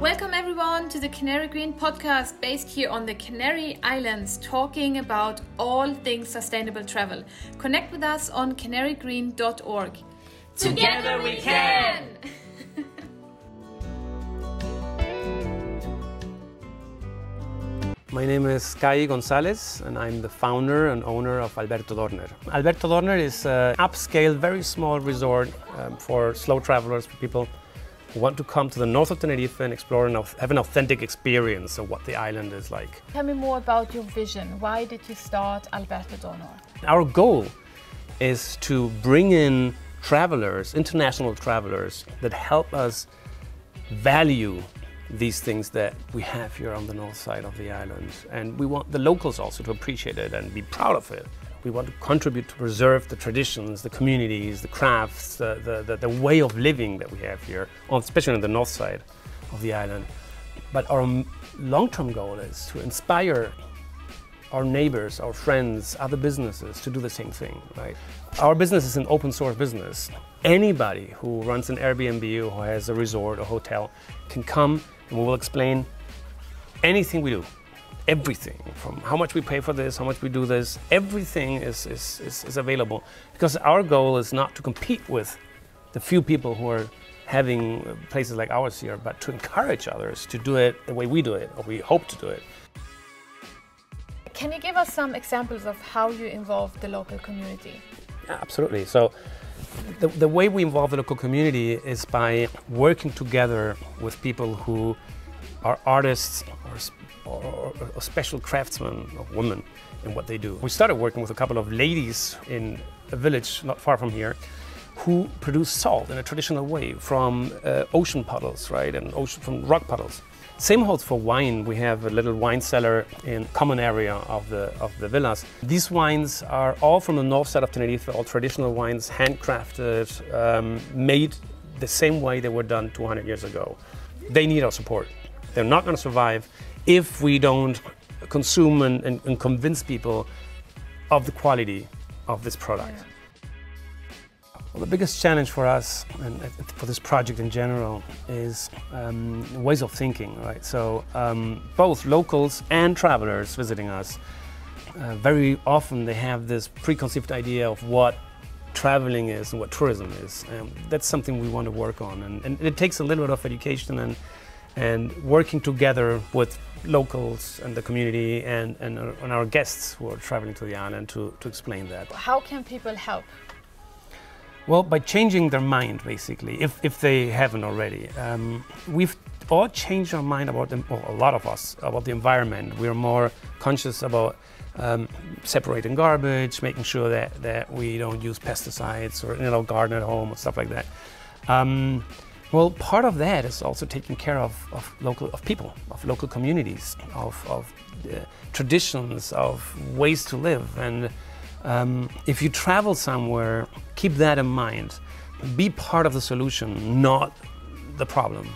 Welcome everyone to the Canary Green podcast based here on the Canary Islands, talking about all things sustainable travel. Connect with us on canarygreen.org. Together we can! My name is Kai Gonzalez, and I'm the founder and owner of Alberto Dorner. Alberto Dorner is an upscale, very small resort um, for slow travelers, for people who want to come to the north of Tenerife and explore and have an authentic experience of what the island is like. Tell me more about your vision. Why did you start Alberto Dorner? Our goal is to bring in travelers, international travelers, that help us value these things that we have here on the north side of the island. And we want the locals also to appreciate it and be proud of it. We want to contribute to preserve the traditions, the communities, the crafts, the, the, the, the way of living that we have here, especially on the north side of the island. But our long-term goal is to inspire our neighbors, our friends, other businesses to do the same thing, right? Our business is an open source business. Anybody who runs an Airbnb or who has a resort or hotel can come and we will explain anything we do. Everything from how much we pay for this, how much we do this, everything is, is, is, is available because our goal is not to compete with the few people who are having places like ours here, but to encourage others to do it the way we do it, or we hope to do it. Can you give us some examples of how you involve the local community? Absolutely. So, the, the way we involve the local community is by working together with people who are artists or, or, or special craftsmen or women in what they do. We started working with a couple of ladies in a village not far from here who produce salt in a traditional way from uh, ocean puddles, right, and ocean, from rock puddles. Same holds for wine. We have a little wine cellar in common area of the of the villas. These wines are all from the north side of Tenerife, all traditional wines, handcrafted, um, made the same way they were done 200 years ago. They need our support. They're not going to survive if we don't consume and, and, and, convince people of the quality of this product. Well, the biggest challenge for us and for this project in general is um, ways of thinking, right? So um, both locals and travelers visiting us, uh, very often they have this preconceived idea of what traveling is and what tourism is. Um, that's something we want to work on, and, and, it takes a little bit of education and and working together with locals and the community and, and, and our guests who are traveling to the island to, to explain that. How can people help? Well, by changing their mind, basically, if, if they haven't already. Um, we've all changed our mind about, the, well, a lot of us, about the environment. We're more conscious about um, separating garbage, making sure that, that we don't use pesticides or, you know, garden at home or stuff like that. Um, well, part of that is also taking care of, of local of people, of local communities, of, of uh, traditions, of ways to live, and um, if you travel somewhere, keep that in mind. Be part of the solution, not the problem.